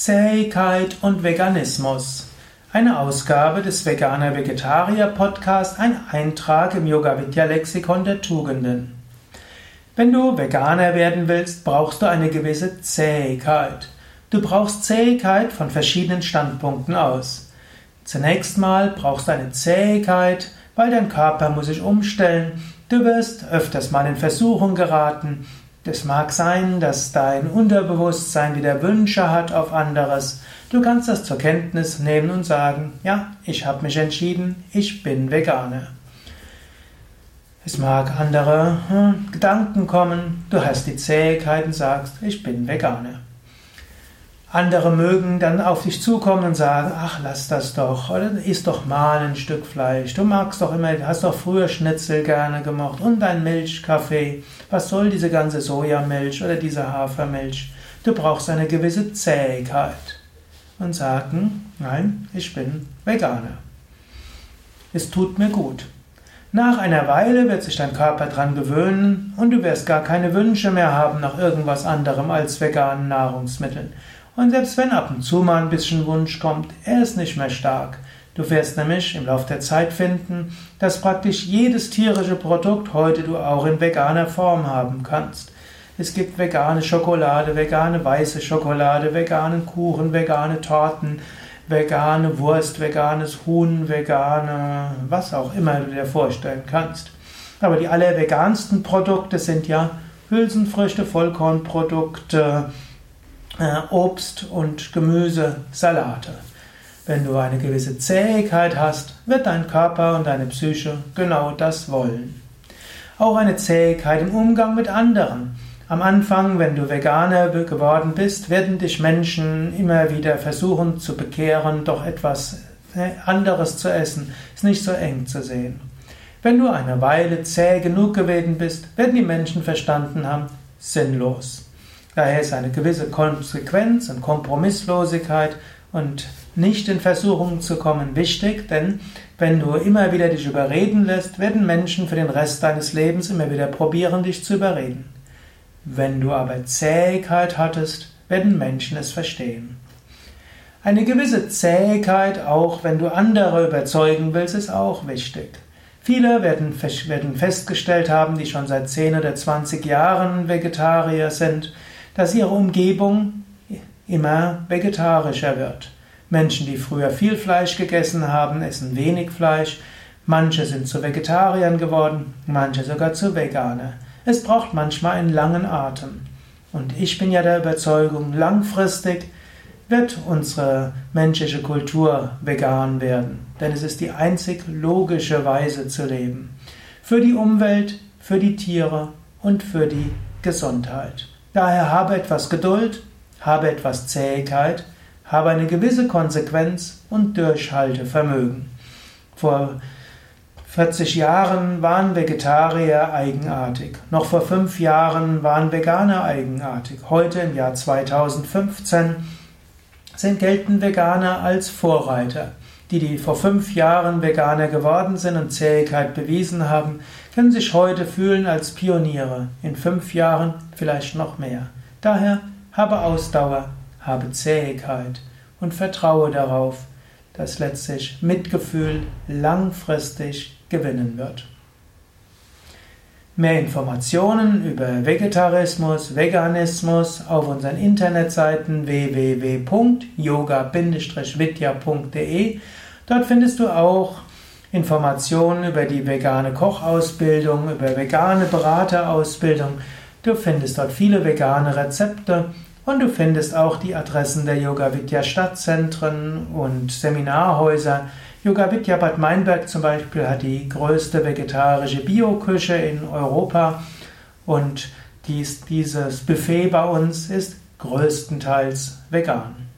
Zähigkeit und Veganismus. Eine Ausgabe des Veganer Vegetarier Podcast, ein Eintrag im Yoga Vidya Lexikon der Tugenden. Wenn du Veganer werden willst, brauchst du eine gewisse Zähigkeit. Du brauchst Zähigkeit von verschiedenen Standpunkten aus. Zunächst mal brauchst du eine Zähigkeit, weil dein Körper muss sich umstellen. Du wirst öfters mal in Versuchung geraten. Es mag sein, dass dein Unterbewusstsein wieder Wünsche hat auf anderes. Du kannst das zur Kenntnis nehmen und sagen, ja, ich habe mich entschieden, ich bin Veganer. Es mag andere hm, Gedanken kommen, du hast die Zähigkeit und sagst, ich bin Veganer. Andere mögen dann auf dich zukommen und sagen, ach, lass das doch, oder isst doch mal ein Stück Fleisch. Du magst doch immer, hast doch früher Schnitzel gerne gemacht und dein Milchkaffee. Was soll diese ganze Sojamilch oder diese Hafermilch? Du brauchst eine gewisse Zähigkeit. Und sagen, nein, ich bin Veganer. Es tut mir gut. Nach einer Weile wird sich dein Körper dran gewöhnen und du wirst gar keine Wünsche mehr haben nach irgendwas anderem als veganen Nahrungsmitteln. Und selbst wenn ab und zu mal ein bisschen Wunsch kommt, er ist nicht mehr stark. Du wirst nämlich im Laufe der Zeit finden, dass praktisch jedes tierische Produkt heute du auch in veganer Form haben kannst. Es gibt vegane Schokolade, vegane weiße Schokolade, veganen Kuchen, vegane Torten, vegane Wurst, veganes Huhn, vegane, was auch immer du dir vorstellen kannst. Aber die allervegansten Produkte sind ja Hülsenfrüchte, Vollkornprodukte, Obst und Gemüse, Salate. Wenn du eine gewisse Zähigkeit hast, wird dein Körper und deine Psyche genau das wollen. Auch eine Zähigkeit im Umgang mit anderen. Am Anfang, wenn du Veganer geworden bist, werden dich Menschen immer wieder versuchen zu bekehren, doch etwas äh, anderes zu essen, ist nicht so eng zu sehen. Wenn du eine Weile zäh genug gewesen bist, werden die Menschen verstanden haben, sinnlos. Daher ist eine gewisse Konsequenz und Kompromisslosigkeit und nicht in Versuchung zu kommen wichtig, denn wenn du immer wieder dich überreden lässt, werden Menschen für den Rest deines Lebens immer wieder probieren, dich zu überreden. Wenn du aber Zähigkeit hattest, werden Menschen es verstehen. Eine gewisse Zähigkeit, auch wenn du andere überzeugen willst, ist auch wichtig. Viele werden, werden festgestellt haben, die schon seit 10 oder 20 Jahren Vegetarier sind, dass ihre Umgebung immer vegetarischer wird. Menschen, die früher viel Fleisch gegessen haben, essen wenig Fleisch. Manche sind zu Vegetariern geworden, manche sogar zu Veganer. Es braucht manchmal einen langen Atem. Und ich bin ja der Überzeugung, langfristig wird unsere menschliche Kultur vegan werden. Denn es ist die einzig logische Weise zu leben. Für die Umwelt, für die Tiere und für die Gesundheit. Daher habe etwas Geduld, habe etwas Zähigkeit, habe eine gewisse Konsequenz und Durchhaltevermögen. Vor 40 Jahren waren Vegetarier eigenartig. Noch vor fünf Jahren waren Veganer eigenartig. Heute im Jahr 2015 sind gelten Veganer als Vorreiter. Die, die vor fünf Jahren Veganer geworden sind und Zähigkeit bewiesen haben, können sich heute fühlen als Pioniere. In fünf Jahren vielleicht noch mehr. Daher habe Ausdauer, habe Zähigkeit und vertraue darauf, dass letztlich Mitgefühl langfristig gewinnen wird. Mehr Informationen über Vegetarismus, Veganismus auf unseren Internetseiten www.yoga-vidya.de Dort findest du auch Informationen über die vegane Kochausbildung, über vegane Beraterausbildung. Du findest dort viele vegane Rezepte und du findest auch die Adressen der Yoga Vidya Stadtzentren und Seminarhäuser. Yoga Vidya Bad Meinberg zum Beispiel hat die größte vegetarische Bioküche in Europa und dies, dieses Buffet bei uns ist größtenteils vegan.